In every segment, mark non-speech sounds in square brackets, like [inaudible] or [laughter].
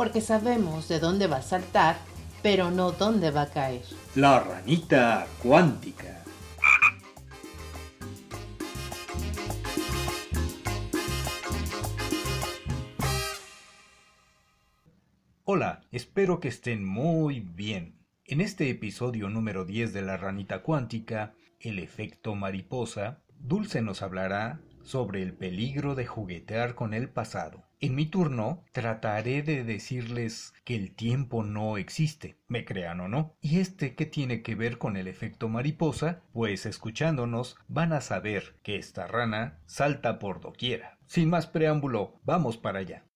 porque sabemos de dónde va a saltar, pero no dónde va a caer. La ranita cuántica. Hola, espero que estén muy bien. En este episodio número 10 de La ranita cuántica, el efecto mariposa, Dulce nos hablará sobre el peligro de juguetear con el pasado. En mi turno trataré de decirles que el tiempo no existe, me crean o no. ¿Y este qué tiene que ver con el efecto mariposa? Pues escuchándonos van a saber que esta rana salta por doquiera. Sin más preámbulo, vamos para allá.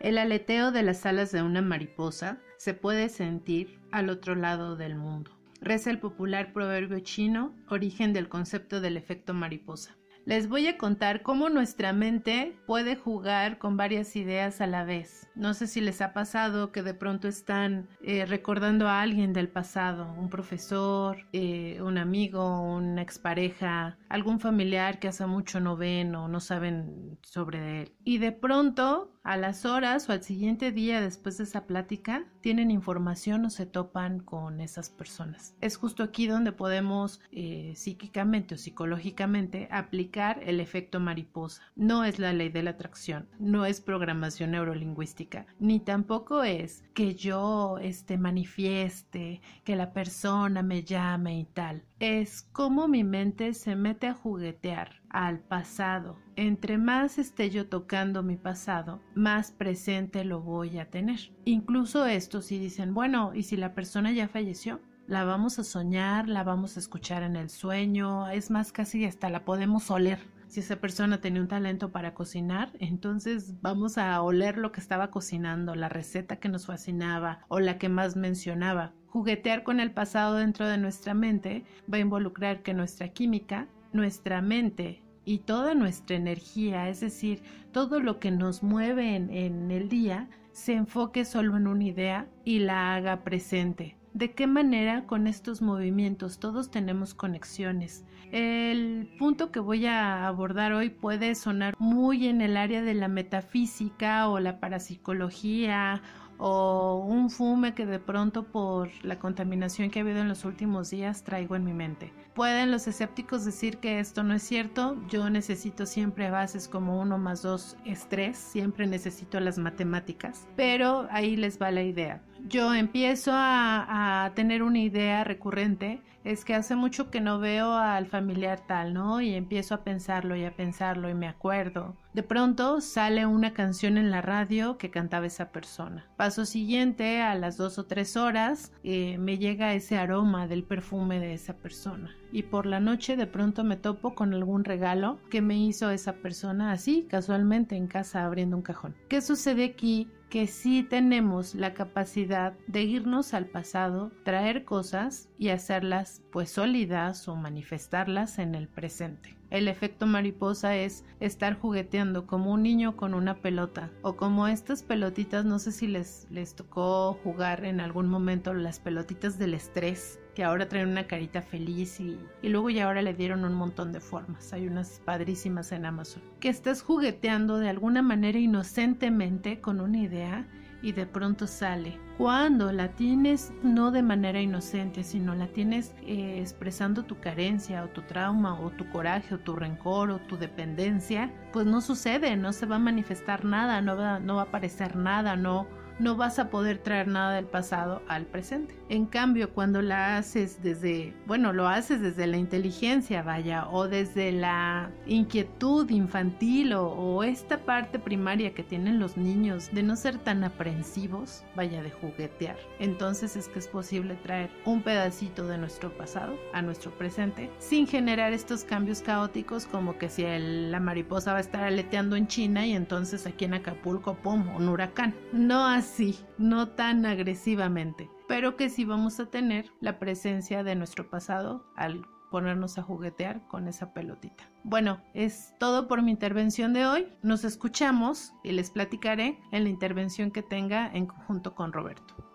El aleteo de las alas de una mariposa se puede sentir al otro lado del mundo. Reza el popular proverbio chino, origen del concepto del efecto mariposa. Les voy a contar cómo nuestra mente puede jugar con varias ideas a la vez. No sé si les ha pasado que de pronto están eh, recordando a alguien del pasado, un profesor, eh, un amigo, una expareja, algún familiar que hace mucho no ven o no saben sobre él. Y de pronto a las horas o al siguiente día después de esa plática tienen información o se topan con esas personas. Es justo aquí donde podemos eh, psíquicamente o psicológicamente aplicar el efecto mariposa. No es la ley de la atracción, no es programación neurolingüística, ni tampoco es que yo este, manifieste, que la persona me llame y tal. Es como mi mente se mete a juguetear al pasado. Entre más esté yo tocando mi pasado, más presente lo voy a tener. Incluso esto si dicen, bueno, ¿y si la persona ya falleció? La vamos a soñar, la vamos a escuchar en el sueño, es más, casi hasta la podemos oler. Si esa persona tenía un talento para cocinar, entonces vamos a oler lo que estaba cocinando, la receta que nos fascinaba o la que más mencionaba. Juguetear con el pasado dentro de nuestra mente va a involucrar que nuestra química nuestra mente y toda nuestra energía, es decir, todo lo que nos mueve en, el día, se enfoque solo en una idea y la haga presente. ¿De qué manera con estos movimientos todos tenemos conexiones? El punto que voy a abordar hoy puede sonar muy en el área de la metafísica o la parapsicología o un fume que de pronto por la contaminación que ha habido en los últimos días traigo en mi mente. Pueden los escépticos decir que esto no es cierto, yo necesito siempre bases como uno más dos es tres, siempre necesito las matemáticas, pero ahí les va la idea. Yo empiezo a, tener una idea recurrente es que hace mucho que no veo al familiar tal, ¿no? Y empiezo a pensarlo y a pensarlo y me acuerdo. De pronto sale una canción en la radio que cantaba esa persona. Paso siguiente, a las dos o tres horas, eh, me llega ese aroma del perfume de esa persona. Y por la noche de pronto me topo con algún regalo que me hizo esa persona así, casualmente en casa abriendo un cajón. ¿Qué sucede aquí? Que sí tenemos la capacidad de irnos al pasado, traer cosas y hacerlas pues sólidas o manifestarlas en el presente. El efecto mariposa es estar jugueteando como un niño con una pelota o como estas pelotitas, no sé si les, les tocó jugar en algún momento las pelotitas del estrés que ahora traen una carita feliz y, y luego ya ahora le dieron un montón de formas. Hay unas padrísimas en Amazon. Que estás jugueteando de alguna manera inocentemente con una idea y de pronto sale. Cuando la tienes no de manera inocente, sino la tienes eh, expresando tu carencia o tu trauma o tu coraje o tu rencor o tu dependencia, pues no sucede, no se va a manifestar nada, no va, no va a aparecer nada, no, no vas a poder traer nada del pasado al presente. En cambio, cuando la haces desde, bueno, lo haces desde la inteligencia, vaya, o desde la inquietud infantil o, esta parte primaria que tienen los niños de no ser tan aprensivos, vaya, de juguetear. Entonces es que es posible traer un pedacito de nuestro pasado a nuestro presente sin generar estos cambios caóticos como que si la mariposa va a estar aleteando en China y entonces aquí en Acapulco, ¡pum!, un huracán. No así, no tan agresivamente, pero que sí vamos a tener la presencia de nuestro pasado al ponernos a juguetear con esa pelotita. Bueno, es todo por mi intervención de hoy. Nos escuchamos y les platicaré en la intervención que tenga en conjunto con Roberto.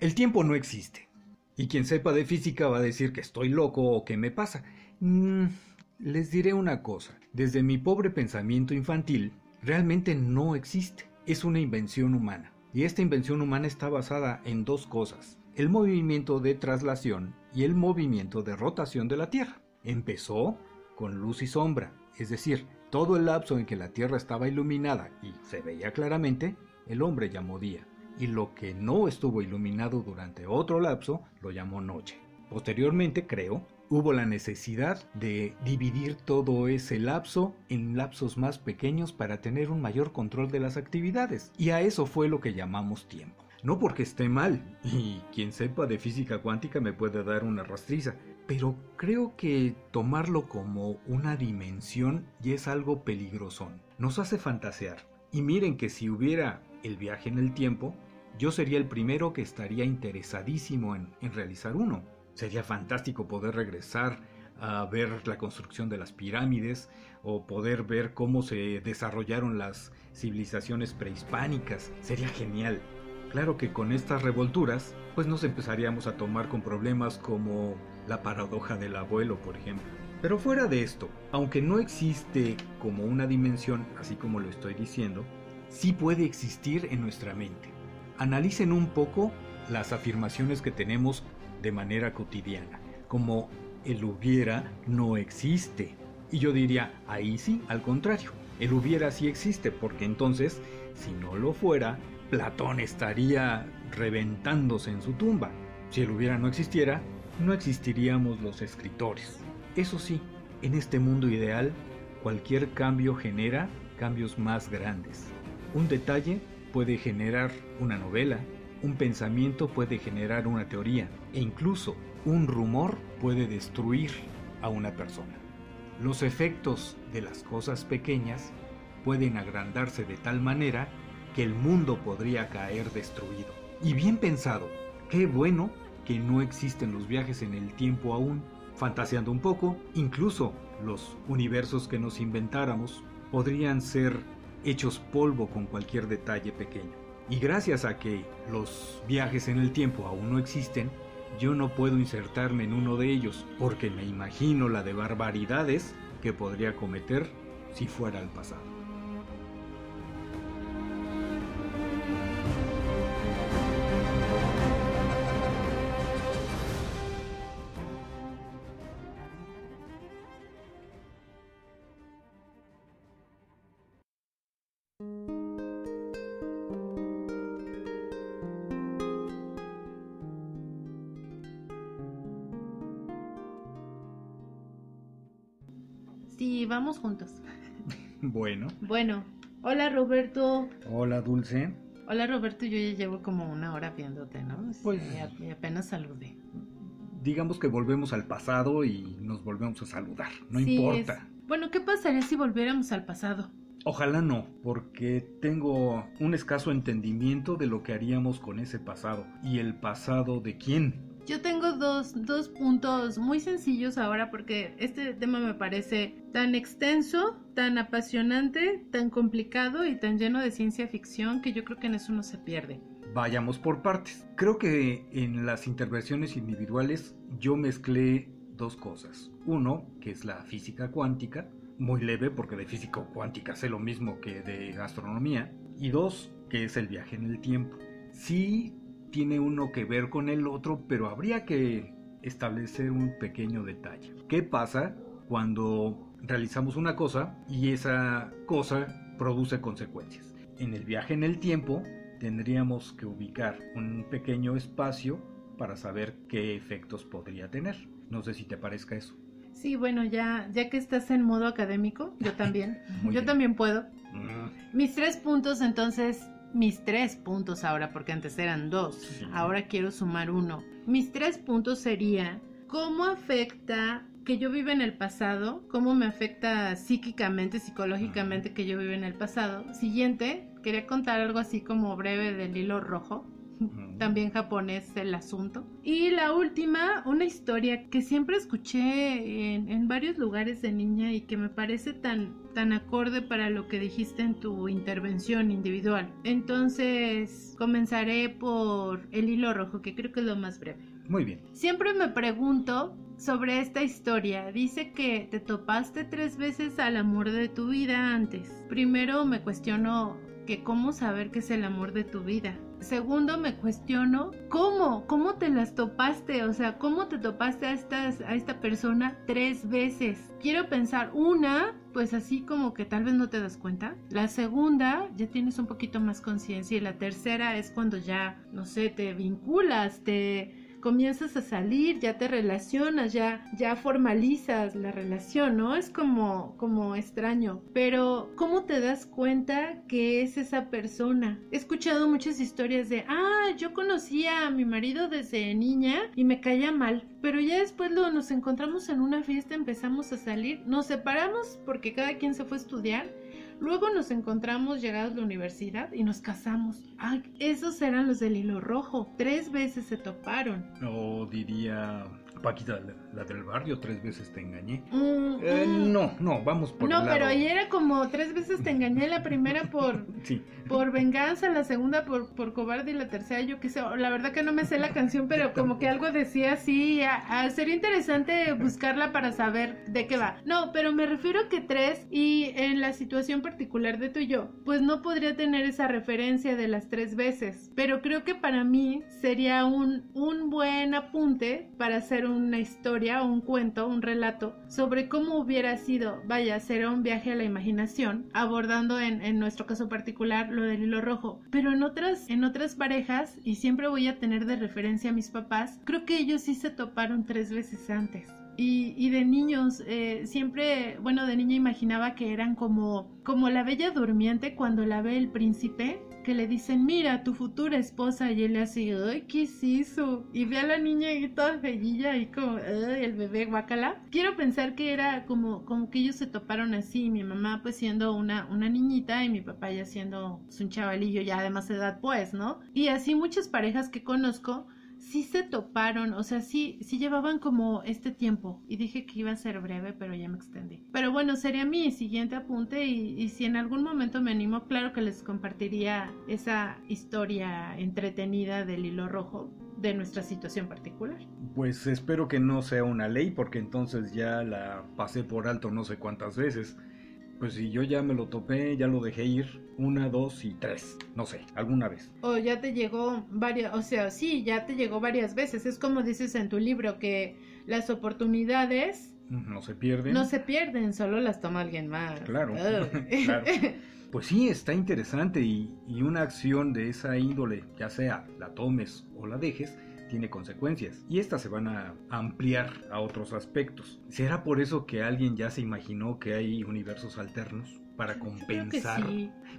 El tiempo no existe. Y quien sepa de física va a decir que estoy loco o que me pasa. Mm, les diré una cosa. Desde mi pobre pensamiento infantil, realmente no existe. Es una invención humana. Y esta invención humana está basada en dos cosas. El movimiento de traslación y el movimiento de rotación de la Tierra. Empezó con luz y sombra, es decir, todo el lapso en que la Tierra estaba iluminada y se veía claramente, el hombre llamó día y lo que no estuvo iluminado durante otro lapso lo llamó noche. Posteriormente, creo, hubo la necesidad de dividir todo ese lapso en lapsos más pequeños para tener un mayor control de las actividades. Y a eso fue lo que llamamos tiempo. No porque esté mal, y quien sepa de física cuántica me puede dar una rastriza, pero creo que tomarlo como una dimensión ya es algo peligroso. Nos hace fantasear. Y miren que si hubiera el viaje en el tiempo, yo sería el primero que estaría interesadísimo en, realizar uno. Sería fantástico poder regresar a ver la construcción de las pirámides o poder ver cómo se desarrollaron las civilizaciones prehispánicas. Sería genial. Claro que con estas revolturas, pues nos empezaríamos a tomar con problemas como la paradoja del abuelo, por ejemplo. Pero fuera de esto, aunque no existe como una dimensión, así como lo estoy diciendo, sí puede existir en nuestra mente analicen un poco las afirmaciones que tenemos de manera cotidiana, como el hubiera no existe. Y yo diría, ahí sí, al contrario, el hubiera sí existe, porque entonces, si no lo fuera, Platón estaría reventándose en su tumba. Si el hubiera no existiera, no existiríamos los escritores. Eso sí, en este mundo ideal, cualquier cambio genera cambios más grandes. Un detalle puede generar una novela, un pensamiento puede generar una teoría e incluso un rumor puede destruir a una persona. Los efectos de las cosas pequeñas pueden agrandarse de tal manera que el mundo podría caer destruido. Y bien pensado, qué bueno que no existen los viajes en el tiempo aún. Fantaseando un poco, incluso los universos que nos inventáramos podrían ser hechos polvo con cualquier detalle pequeño. Y gracias a que los viajes en el tiempo aún no existen, yo no puedo insertarme en uno de ellos porque me imagino la de barbaridades que podría cometer si fuera al pasado. Vamos juntos. Bueno. Bueno, hola Roberto. Hola Dulce. Hola Roberto, yo ya llevo como una hora viéndote, ¿no? Pues y apenas saludé. Digamos que volvemos al pasado y nos volvemos a saludar, no importa. Bueno, ¿qué pasaría si volviéramos al pasado? Ojalá no, porque tengo un escaso entendimiento de lo que haríamos con ese pasado. ¿Y el pasado de quién? Yo tengo dos, dos puntos muy sencillos ahora porque este tema me parece tan extenso, tan apasionante, tan complicado y tan lleno de ciencia ficción que yo creo que en eso no se pierde. Vayamos por partes. Creo que en las intervenciones individuales yo mezclé dos cosas. Uno, que es la física cuántica, muy leve porque de física cuántica sé lo mismo que de astronomía. Y dos, que es el viaje en el tiempo. Sí tiene uno que ver con el otro, pero habría que establecer un pequeño detalle. ¿Qué pasa cuando realizamos una cosa y esa cosa produce consecuencias? En el viaje en el tiempo tendríamos que ubicar un pequeño espacio para saber qué efectos podría tener. No sé si te parezca eso. Sí, bueno, ya, ya que estás en modo académico, yo también. [laughs] yo también puedo. Mm. Mis tres puntos entonces mis tres puntos ahora, porque antes eran dos, ahora quiero sumar uno. Mis tres puntos sería cómo afecta que yo viva en el pasado, cómo me afecta psíquicamente, psicológicamente que yo viva en el pasado. Siguiente, quería contar algo así como breve del hilo rojo. También japonés el asunto. Y la última, una historia que siempre escuché en, en, varios lugares de niña y que me parece tan, tan acorde para lo que dijiste en tu intervención individual. Entonces, comenzaré por el hilo rojo, que creo que es lo más breve. Muy bien. Siempre me pregunto sobre esta historia. Dice que te topaste tres veces al amor de tu vida antes. Primero me cuestiono que cómo saber que es el amor de tu vida. Segundo, me cuestiono cómo, cómo te las topaste, o sea, cómo te topaste a, a esta persona tres veces. Quiero pensar, una, pues así como que tal vez no te das cuenta. La segunda, ya tienes un poquito más conciencia. Y la tercera es cuando ya, no sé, te vinculas, te comienzas a salir, ya te relacionas, ya, ya formalizas la relación, ¿no? Es como, como extraño. Pero, ¿cómo te das cuenta que es esa persona? He escuchado muchas historias de, ah, yo conocía a mi marido desde niña y me caía mal. Pero ya después lo, nos encontramos en una fiesta, empezamos a salir, nos separamos porque cada quien se fue a estudiar Luego nos encontramos llegados a la universidad y nos casamos. Ay, esos eran los del hilo rojo. Tres veces se toparon. O diría Paquita, la, del barrio, tres veces te engañé. Mm, eh, mm. No, no, vamos por No, pero ahí era como tres veces te engañé, la primera por, [laughs] por venganza, la segunda por, por cobarde y la tercera yo qué sé. La verdad que no me sé la canción, pero como que algo decía así. sería interesante buscarla para saber de qué va. No, pero me refiero que tres y en la situación particular de tú y yo, pues no podría tener esa referencia de las tres veces. Pero creo que para mí sería un, un buen apunte para hacer una historia, un cuento, un relato sobre cómo hubiera sido, vaya, será un viaje a la imaginación, abordando en, nuestro caso particular lo del hilo rojo. Pero en otras, en otras parejas, y siempre voy a tener de referencia a mis papás, creo que ellos sí se toparon tres veces antes. Y, y, de niños, eh, siempre, bueno, de niña imaginaba que eran como, como la bella durmiente cuando la ve el príncipe, le dicen, mira, tu futura esposa, y él le hace, ay, ¿qué es eso? Y ve a la niña y toda bellilla y como, el bebé guacala. Quiero pensar que era como, como que ellos se toparon así, mi mamá pues siendo una, una niñita y mi papá ya siendo un chavalillo ya de más edad pues, ¿no? Y así muchas parejas que conozco sí se toparon, o sea, sí, sí llevaban como este tiempo. Y dije que iba a ser breve, pero ya me extendí. Pero bueno, sería mi siguiente apunte y, y si en algún momento me animo, claro que les compartiría esa historia entretenida del hilo rojo de nuestra situación particular. Pues espero que no sea una ley porque entonces ya la pasé por alto no sé cuántas veces. Pues si yo ya me lo topé, ya lo dejé ir una, dos y tres, no sé, alguna vez. O ya te llegó varias, o sea, sí, ya te llegó varias veces. Es como dices en tu libro que las oportunidades no se pierden. No se pierden, solo las toma alguien más. Claro, [laughs] claro. Pues sí, está interesante y, y una acción de esa índole, ya sea la tomes o la dejes, tiene consecuencias y estas se van a ampliar a otros aspectos. ¿Será por eso que alguien ya se imaginó que hay universos alternos para compensar?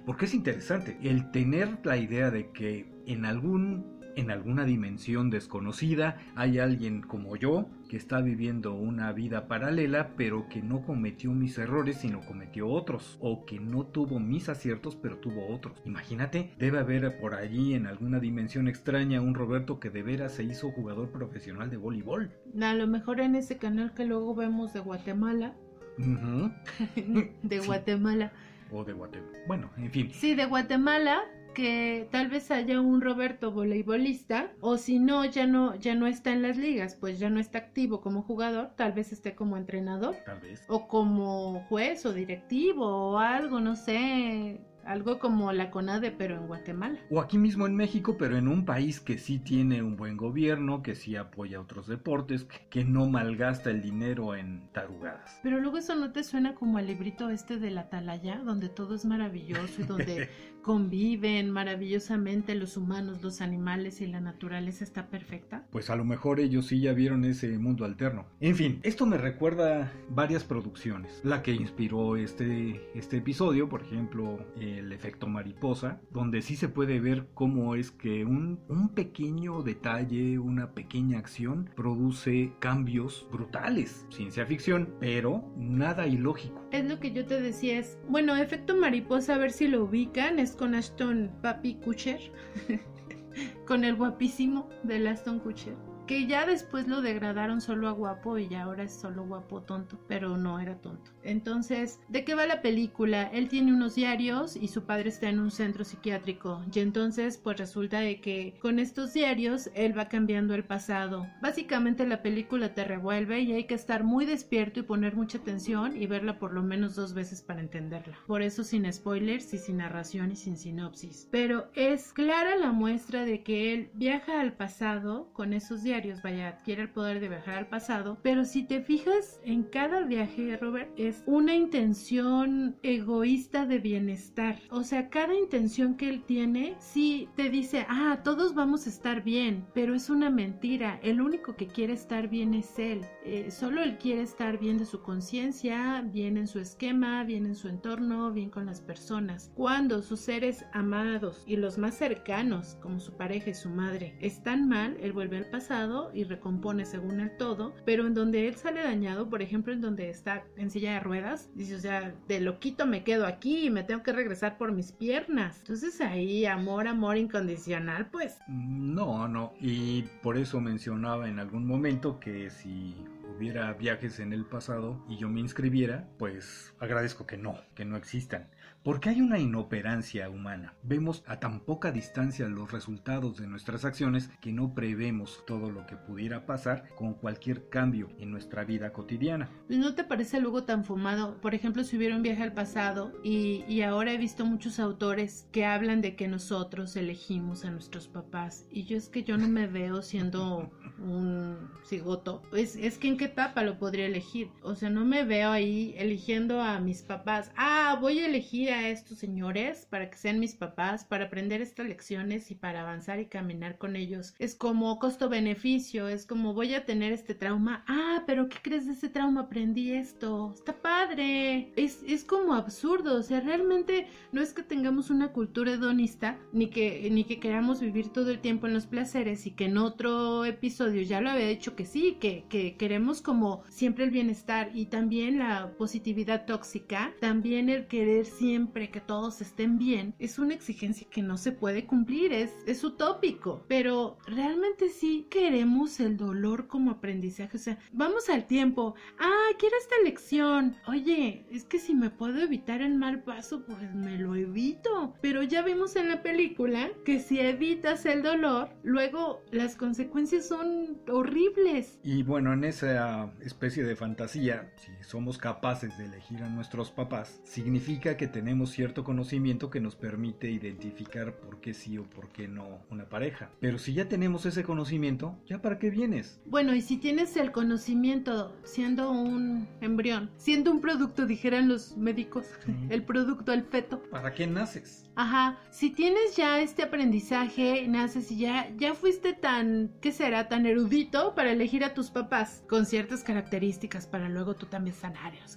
Porque es interesante el tener la idea de que en algún en alguna dimensión desconocida hay alguien como yo que está viviendo una vida paralela pero que no cometió mis errores sino cometió otros o que no tuvo mis aciertos pero tuvo otros. Imagínate, debe haber por allí en alguna dimensión extraña un Roberto que de veras se hizo jugador profesional de voleibol. A lo mejor en ese canal que luego vemos de Guatemala. [laughs] de Guatemala. O de Guatemala. Bueno, en fin. Sí, de Guatemala que tal vez haya un Roberto voleibolista o si no ya no ya no está en las ligas, pues ya no está activo como jugador, tal vez esté como entrenador, tal vez. o como juez o directivo o algo, no sé, algo como la CONADE, pero en Guatemala. O aquí mismo en México, pero en un país que sí tiene un buen gobierno, que sí apoya otros deportes, que no malgasta el dinero en tarugadas. Pero luego eso no te suena como al librito este de la Atalaya, donde todo es maravilloso y donde [laughs] conviven maravillosamente los humanos, los animales y la naturaleza está perfecta. Pues a lo mejor ellos sí ya vieron ese mundo alterno. En fin, esto me recuerda varias producciones. La que inspiró este, este episodio, por ejemplo, el efecto mariposa, donde sí se puede ver cómo es que un, un pequeño detalle, una pequeña acción produce cambios brutales. Ciencia ficción, pero nada ilógico. Es lo que yo te decía, es, bueno, efecto mariposa, a ver si lo ubican, es con Ashton Papi Kutcher. [laughs] con el guapísimo de Aston Kutcher que ya después lo degradaron solo a guapo y ahora es solo guapo tonto, pero no era tonto. Entonces, ¿de qué va la película? Él tiene unos diarios y su padre está en un centro psiquiátrico y entonces pues resulta de que con estos diarios él va cambiando el pasado. Básicamente la película te revuelve y hay que estar muy despierto y poner mucha atención y verla por lo menos dos veces para entenderla. Por eso sin spoilers y sin narración y sin sinopsis. Pero es clara la muestra de que él viaja al pasado con esos diarios vaya, adquiere el poder de viajar al pasado, pero si te fijas en cada viaje, Robert, es una intención egoísta de bienestar. O sea, cada intención que él tiene, sí te dice, ah, todos vamos a estar bien, pero es una mentira. El único que quiere estar bien es él. Eh, solo él quiere estar bien de su conciencia, bien en su esquema, bien en su entorno, bien con las personas. Cuando sus seres amados y los más cercanos, como su pareja y su madre, están mal, él vuelve al pasado y recompone según el todo, pero en donde él sale dañado, por ejemplo, en donde está en silla de ruedas, dice, o sea, de loquito me quedo aquí y me tengo que regresar por mis piernas. Entonces ahí, amor, amor incondicional, pues. No, no, y por eso mencionaba en algún momento que si hubiera viajes en el pasado y yo me inscribiera, pues agradezco que no, que no existan. Porque hay una inoperancia humana. Vemos a tan poca distancia los resultados de nuestras acciones que no prevemos todo lo que pudiera pasar con cualquier cambio en nuestra vida cotidiana. ¿No te parece luego tan fumado? Por ejemplo, si hubiera un viaje al pasado y, y ahora he visto muchos autores que hablan de que nosotros elegimos a nuestros papás y yo es que yo no me veo siendo un cigoto. Es, es que en qué etapa lo podría elegir. O sea, no me veo ahí eligiendo a mis papás. Ah, voy a elegir a estos señores para que sean mis papás, para aprender estas lecciones y para avanzar y caminar con ellos. Es como costo-beneficio, es como voy a tener este trauma. Ah, pero ¿qué crees de ese trauma? Aprendí esto. Está padre. Es, es como absurdo. O sea, realmente no es que tengamos una cultura hedonista, ni que, ni que queramos vivir todo el tiempo en los placeres y que en otro episodio ya lo había dicho que sí, que, que queremos como siempre el bienestar y también la positividad tóxica, también el querer siempre que todos estén bien, es una exigencia que no se puede cumplir, es, es utópico. Pero realmente sí queremos el dolor como aprendizaje. O sea, vamos al tiempo. Ah, quiero esta lección. Oye, es que si me puedo evitar el mal paso, pues me lo evito. Pero ya vimos en la película que si evitas el dolor, luego las consecuencias son horribles. Y bueno, en esa especie de fantasía, si somos capaces de elegir a nuestros papás, significa que tenemos tenemos cierto conocimiento que nos permite identificar por qué sí o por qué no una pareja. Pero si ya tenemos ese conocimiento, ¿ya para qué vienes? Bueno, y si tienes el conocimiento siendo un embrión, siendo un producto, dijeran los médicos, [laughs] el producto, el feto. ¿Para qué naces? Ajá, si tienes ya este aprendizaje, naces y ya, ya fuiste tan, ¿qué será? Tan erudito para elegir a tus papás con ciertas características para luego tú también sanarlos.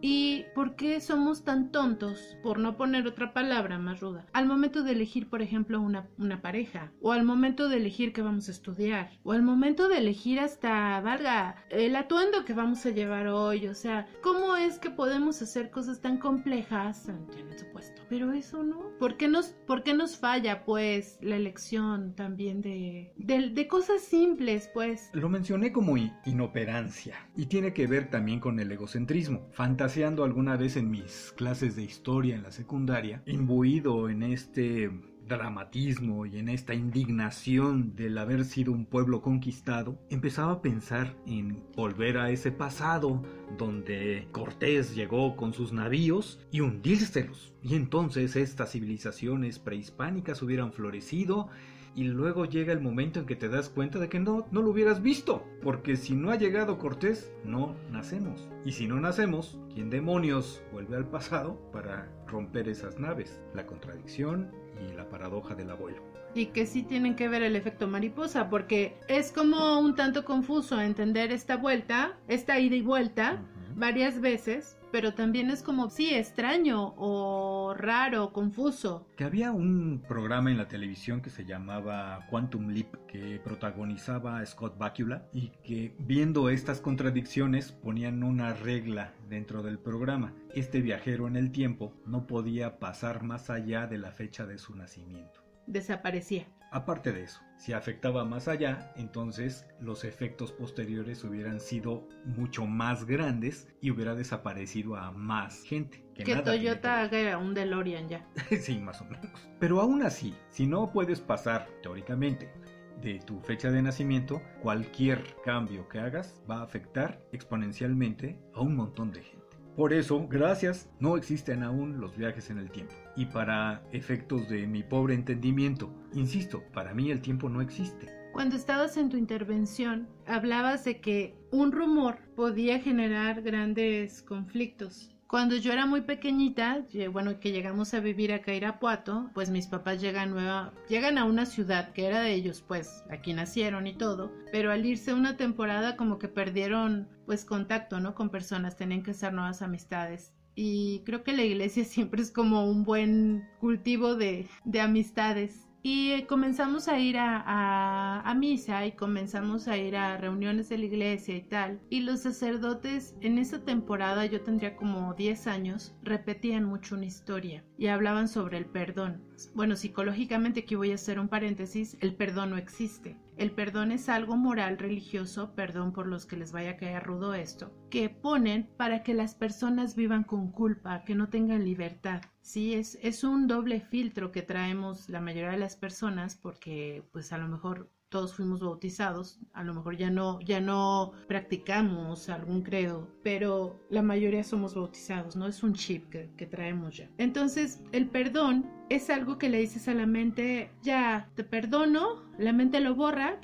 ¿Y por qué somos tan tontos, por no poner otra palabra más ruda, al momento de elegir, por ejemplo, una, una pareja? O al momento de elegir qué vamos a estudiar? O al momento de elegir hasta, valga, el atuendo que vamos a llevar hoy. O sea, ¿cómo es que podemos hacer cosas tan complejas? En supuesto. Pero eso no. ¿Por qué nos, por qué nos falla, pues, la elección también de, de, de cosas simples, pues? Lo mencioné como inoperancia. Y tiene que ver también con el egocentrismo. Fantasía alguna vez en mis clases de historia en la secundaria, imbuido en este dramatismo y en esta indignación del haber sido un pueblo conquistado, empezaba a pensar en volver a ese pasado donde Cortés llegó con sus navíos y hundírselos. Y entonces estas civilizaciones prehispánicas hubieran florecido y luego llega el momento en que te das cuenta de que no, no lo hubieras visto, porque si no ha llegado Cortés, no nacemos. Y si no nacemos, ¿quién demonios vuelve al pasado para romper esas naves? La contradicción y la paradoja del abuelo. Y que sí tienen que ver el efecto mariposa, porque es como un tanto confuso entender esta vuelta, esta ida y vuelta, varias veces, pero también es como, sí, extraño o raro, confuso. Que había un programa en la televisión que se llamaba Quantum Leap, que protagonizaba a Scott Bakula y que viendo estas contradicciones ponían una regla dentro del programa. Este viajero en el tiempo no podía pasar más allá de la fecha de su nacimiento. Desaparecía. Aparte de eso, si afectaba más allá, entonces los efectos posteriores hubieran sido mucho más grandes y hubiera desaparecido a más gente. Que, Toyota haga un DeLorean ya. [laughs] sí, más o menos. Pero aún así, si no puedes pasar, teóricamente, de tu fecha de nacimiento, cualquier cambio que hagas va a afectar exponencialmente a un montón de gente. Por eso, gracias, no existen aún los viajes en el tiempo. Y para efectos de mi pobre entendimiento, insisto, para mí el tiempo no existe. Cuando estabas en tu intervención, hablabas de que un rumor podía generar grandes conflictos. Cuando yo era muy pequeñita, bueno, que llegamos a vivir acá a Irapuato, pues mis papás llegan, nueva, llegan a una ciudad que era de ellos, pues aquí nacieron y todo, pero al irse una temporada como que perdieron pues contacto, ¿no? Con personas, tenían que hacer nuevas amistades. Y creo que la iglesia [laughs] siempre es como un buen cultivo de, de amistades. Y eh, comenzamos a ir a, a, misa y comenzamos a ir a reuniones de la iglesia y tal. Y los sacerdotes en esa temporada, yo tendría como 10 años, repetían mucho una historia y hablaban sobre el perdón. Bueno, psicológicamente aquí voy a hacer un paréntesis, el perdón no existe. El perdón es algo moral religioso, perdón por los que les vaya a caer rudo esto, que ponen para que las personas vivan con culpa, que no tengan libertad. Sí, es, es un doble filtro que traemos la mayoría de las personas porque pues a lo mejor todos fuimos bautizados, a lo mejor ya no, ya no practicamos algún credo, pero la mayoría somos bautizados, ¿no? Es un chip que, que, traemos ya. Entonces, el perdón es algo que le dices a la mente, ya, te perdono, la mente lo borra,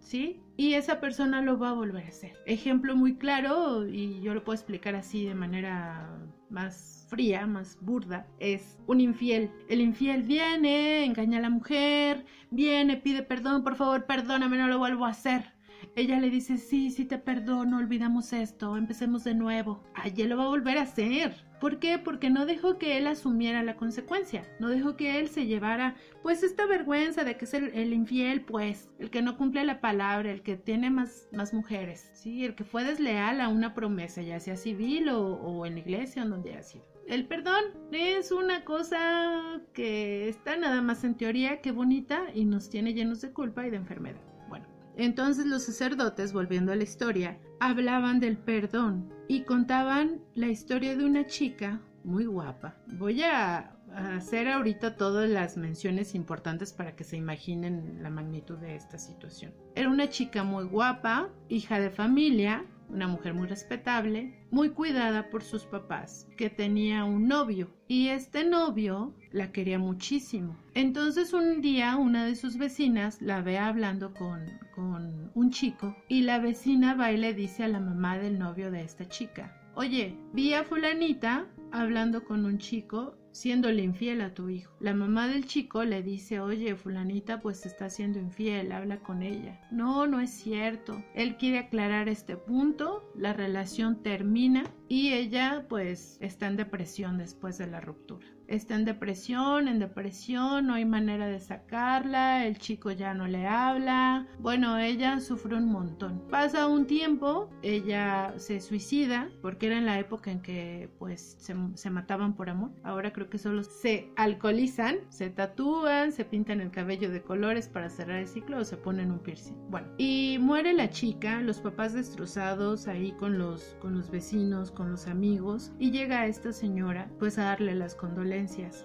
¿sí? Y esa persona lo va a volver a hacer. Ejemplo muy claro, y yo lo puedo explicar así de manera más fría, más burda, es un infiel. El infiel viene, engaña a la mujer, viene, pide perdón, por favor, perdóname, no lo vuelvo a hacer. Ella le dice, sí, sí te perdono, olvidamos esto, empecemos de nuevo. Ay, él lo va a volver a hacer. ¿Por qué? Porque no dejó que él asumiera la consecuencia, no dejó que él se llevara pues esta vergüenza de que es el, infiel, pues, el que no cumple la palabra, el que tiene más, más mujeres, ¿sí? El que fue desleal a una promesa, ya sea civil o, o en la iglesia o donde haya sido. El perdón es una cosa que está nada más en teoría que bonita y nos tiene llenos de culpa y de enfermedad. Bueno, entonces los sacerdotes, volviendo a la historia, hablaban del perdón y contaban la historia de una chica muy guapa. Voy a hacer ahorita todas las menciones importantes para que se imaginen la magnitud de esta situación. Era una chica muy guapa, hija de familia, una mujer muy respetable, muy cuidada por sus papás, que tenía un novio y este novio la quería muchísimo. Entonces un día una de sus vecinas la ve hablando con, con un chico y la vecina va y le dice a la mamá del novio de esta chica, oye, vi a fulanita hablando con un chico siéndole infiel a tu hijo. La mamá del chico le dice, oye, fulanita pues está siendo infiel, habla con ella. No, no es cierto. Él quiere aclarar este punto, la relación termina y ella pues está en depresión después de la ruptura está en depresión, en depresión, no hay manera de sacarla, el chico ya no le habla, bueno, ella sufre un montón. Pasa un tiempo, ella se suicida, porque era en la época en que pues se, mataban por amor, ahora creo que solo se alcoholizan, se tatúan, se pintan el cabello de colores para cerrar el ciclo o se ponen un piercing. Bueno, y muere la chica, los papás destrozados ahí con los, con los vecinos, con los amigos, y llega esta señora pues a darle las condolencias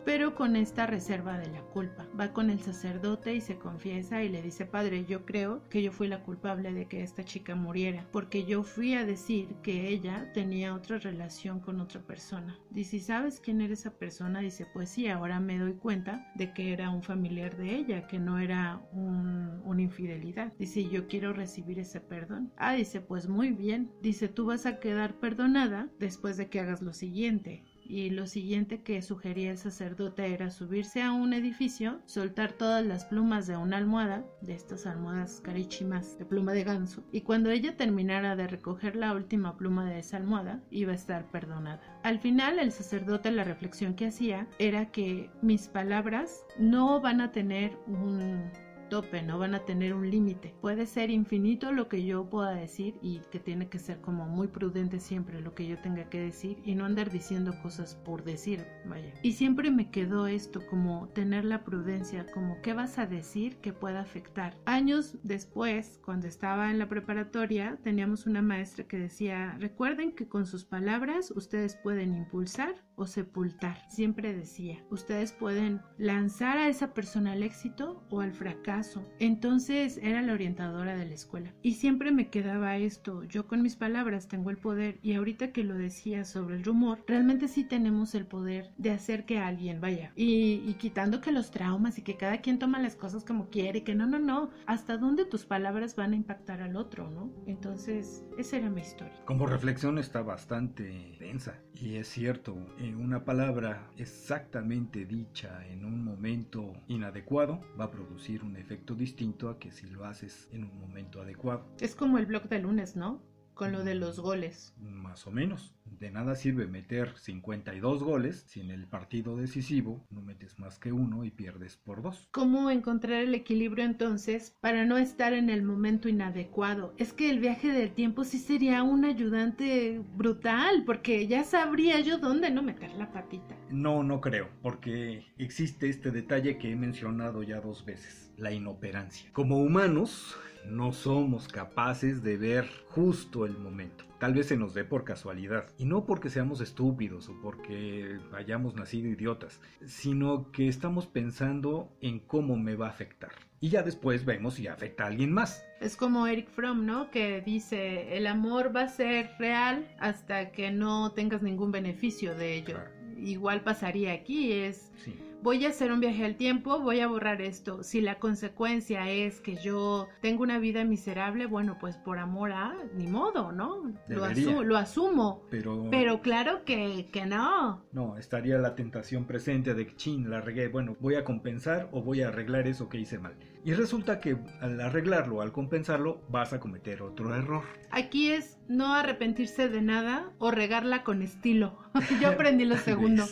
pero con esta reserva de la culpa. Va con el sacerdote y se confiesa y le dice, Padre, yo creo que yo fui la culpable de que esta chica muriera, porque yo fui a decir que ella tenía otra relación con otra persona. Dice, ¿sabes quién era esa persona? Dice, pues sí, ahora me doy cuenta de que era un familiar de ella, que no era una infidelidad. Dice, yo quiero recibir ese perdón. Ah, dice, pues muy bien. Dice, tú vas a quedar perdonada después de que hagas lo siguiente y lo siguiente que sugería el sacerdote era subirse a un edificio, soltar todas las plumas de una almohada, de estas almohadas carichimas de pluma de ganso, y cuando ella terminara de recoger la última pluma de esa almohada, iba a estar perdonada. Al final, el sacerdote la reflexión que hacía era que mis palabras no van a tener un no van a tener un límite. Puede ser infinito lo que yo pueda decir y que tiene que ser como muy prudente siempre lo que yo tenga que decir y no andar diciendo cosas por decir, vaya. Y siempre me quedó esto como tener la prudencia, como qué vas a decir que pueda afectar. Años después, cuando estaba en la preparatoria, teníamos una maestra que decía, recuerden que con sus palabras ustedes pueden impulsar o sepultar. Siempre decía, ustedes pueden lanzar a esa persona al éxito o al fracaso. Entonces era la orientadora de la escuela. Y siempre me quedaba esto, yo con mis palabras tengo el poder y ahorita que lo decía sobre el rumor, realmente sí tenemos el poder de hacer que alguien vaya. Y, quitando que los traumas y que cada quien toma las cosas como quiere, que no, no, no, hasta dónde tus palabras van a impactar al otro, ¿no? Entonces, esa era mi historia. Como reflexión está bastante densa y es cierto, una palabra exactamente dicha en un momento inadecuado va a producir un efecto distinto a que si lo haces en un momento adecuado. Es como el blog de lunes, ¿no? Con lo de los goles. Más o menos. De nada sirve meter 52 goles si en el partido decisivo no metes más que uno y pierdes por dos. ¿Cómo encontrar el equilibrio entonces para no estar en el momento inadecuado? Es que el viaje del tiempo sí sería un ayudante brutal porque ya sabría yo dónde no meter la patita. No, no creo, porque existe este detalle que he mencionado ya dos veces, la inoperancia. Como humanos, no somos capaces de ver justo el momento. Tal vez se nos dé por casualidad. Y no porque seamos estúpidos o porque hayamos nacido idiotas, sino que estamos pensando en cómo me va a afectar. Y ya después vemos si afecta a alguien más. Es como Eric Fromm, ¿no? Que dice, el amor va a ser real hasta que no tengas ningún beneficio de ello. Igual pasaría aquí, es... Sí voy a hacer un viaje al tiempo, voy a borrar esto. Si la consecuencia es que yo tengo una vida miserable, bueno, pues por amor a, ni modo, ¿no? Lo, asumo. Pero, pero claro que, que, no. No, estaría la tentación presente de que, chin, la regué. Bueno, voy a compensar o voy a arreglar eso que hice mal. Y resulta que al arreglarlo, al compensarlo, vas a cometer otro error. Aquí es no arrepentirse de nada o regarla con estilo. [laughs] yo aprendí lo segundo.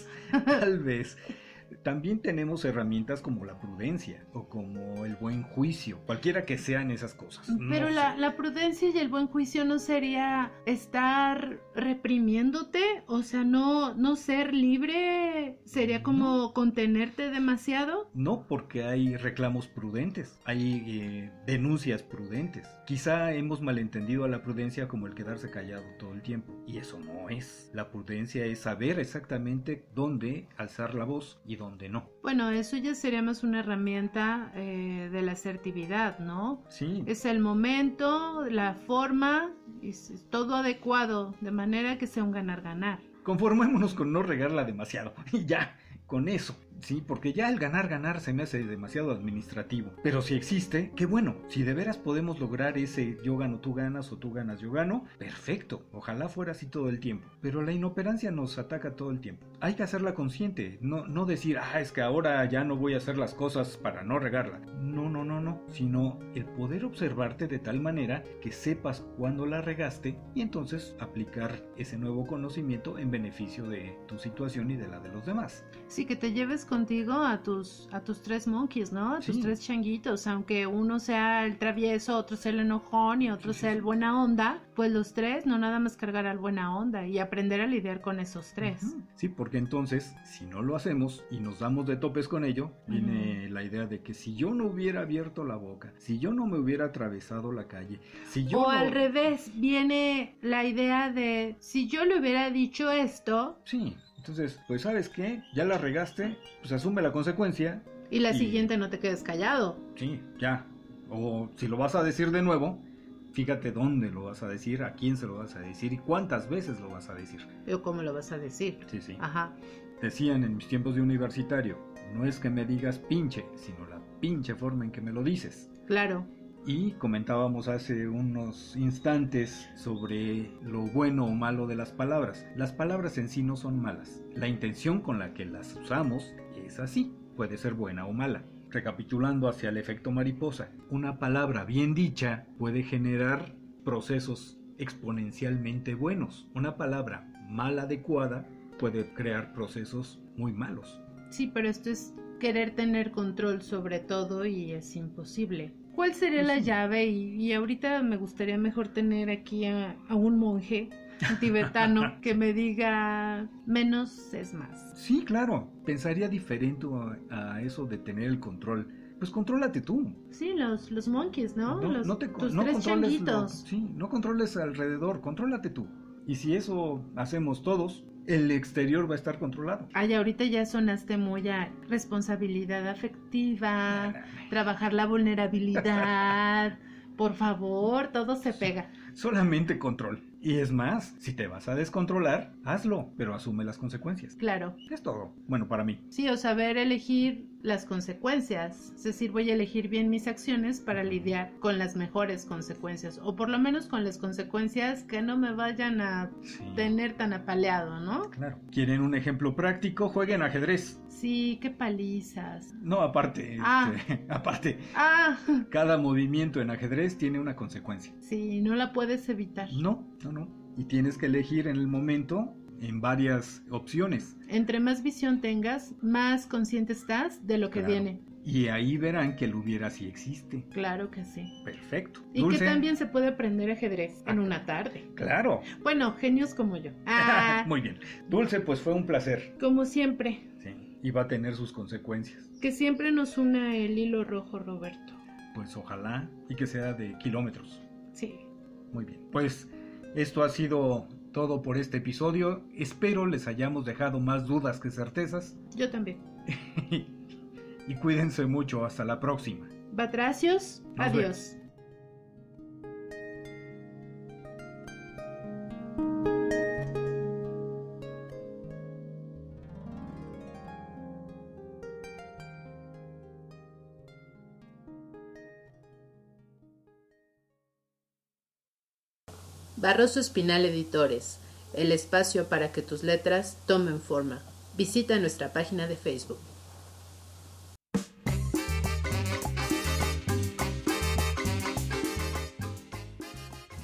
tal vez. También tenemos herramientas como la prudencia o como el buen juicio, cualquiera que sean esas cosas. Pero la, la, prudencia y el buen juicio no sería estar reprimiéndote, o sea, no, no ser libre, sería como contenerte demasiado. No, porque hay reclamos prudentes, hay eh, denuncias prudentes. Quizá hemos malentendido a la prudencia como el quedarse callado todo el tiempo, y eso no es. La prudencia es saber exactamente dónde alzar la voz y donde no. Bueno, eso ya sería más una herramienta eh, de la asertividad, ¿no? Sí. Es el momento, la forma, es todo adecuado, de manera que sea un ganar-ganar. Conformémonos con no regarla demasiado [laughs] y ya, con eso. Sí, porque ya el ganar ganar se me hace demasiado administrativo. Pero si existe, qué bueno. Si de veras podemos lograr ese yo gano, tú ganas o tú ganas, yo gano, perfecto. Ojalá fuera así todo el tiempo. Pero la inoperancia nos ataca todo el tiempo. Hay que hacerla consciente, no, no decir, ah, es que ahora ya no voy a hacer las cosas para no regarla. No, no, no, no. Sino el poder observarte de tal manera que sepas cuándo la regaste y entonces aplicar ese nuevo conocimiento en beneficio de tu situación y de la de los demás. Sí, que te lleves contigo a tus, a tus tres monkeys, ¿no? A tus tres changuitos, aunque uno sea el travieso, otro sea el enojón y otro sea el buena onda, pues los tres no nada más cargar al buena onda y aprender a lidiar con esos tres. Sí, porque entonces, si no lo hacemos y nos damos de topes con ello, viene la idea de que si yo no hubiera abierto la boca, si yo no me hubiera atravesado la calle, si yo... O al revés, viene la idea de si yo le hubiera dicho esto... Sí entonces, pues sabes qué, ya la regaste, pues asume la consecuencia. Y la siguiente no te quedes callado. Sí, ya. O si lo vas a decir de nuevo, fíjate dónde lo vas a decir, a quién se lo vas a decir y cuántas veces lo vas a decir. O cómo lo vas a decir. Sí, sí. Ajá. Decían en mis tiempos de universitario, no es que me digas pinche, sino la pinche forma en que me lo dices. Claro. Y comentábamos hace unos instantes sobre lo bueno o malo de las palabras. Las palabras en sí no son malas. La intención con la que las usamos es así. Puede ser buena o mala. Recapitulando hacia el efecto mariposa, una palabra bien dicha puede generar procesos exponencialmente buenos. Una palabra mal adecuada puede crear procesos muy malos. Sí, pero esto es querer tener control sobre todo y es imposible. ¿Cuál sería la llave? Y, ahorita me gustaría mejor tener aquí a, un monje tibetano [laughs] que me diga menos es más. Sí, claro. Pensaría diferente a, eso de tener el control. Pues contrólate tú. Sí, los, los monkeys, ¿no? No, los, no te tus no controles Sí, no controles alrededor, contrólate tú. Y si eso hacemos todos, el exterior va a estar controlado. Ay, ahorita ya sonaste muy a responsabilidad afectiva, trabajar la vulnerabilidad. [laughs] Por favor, todo se pega. Solamente control. Y es más, si te vas a descontrolar, hazlo, pero asume las consecuencias. Claro. Es todo. Bueno, para mí. Sí, o saber elegir las consecuencias. Es decir, voy a elegir bien mis acciones para lidiar con las mejores consecuencias. O por lo menos con las consecuencias que no me vayan a tener tan apaleado, ¿no? Claro. ¿Quieren un ejemplo práctico? Jueguen ajedrez. Sí, qué palizas. No, aparte, ah. Este, [laughs] aparte. Ah. Cada movimiento en ajedrez tiene una consecuencia. Sí, no la puedes evitar. No, no, no. Y tienes que elegir en el momento en varias opciones. Entre más visión tengas, más consciente estás de lo que viene. Y ahí verán que el hubiera sí existe. Claro que sí. Perfecto. Y que también se puede aprender ajedrez en ah, una tarde. Claro. Bueno, genios como yo. [laughs] Ah. Muy bien. Dulce, pues fue un placer. Como siempre y va a tener sus consecuencias. Que siempre nos una el hilo rojo, Roberto. Pues ojalá y que sea de kilómetros. Sí. Muy bien. Pues esto ha sido todo por este episodio. Espero les hayamos dejado más dudas que certezas. Yo también. [laughs] y cuídense mucho. Hasta la próxima. Batracios. Adiós. Espinal Editores, el espacio para que tus letras tomen forma. Visita nuestra página de Facebook.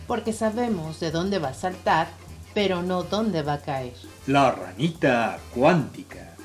Porque sabemos de dónde va a saltar, pero no dónde va a caer. La ranita cuántica.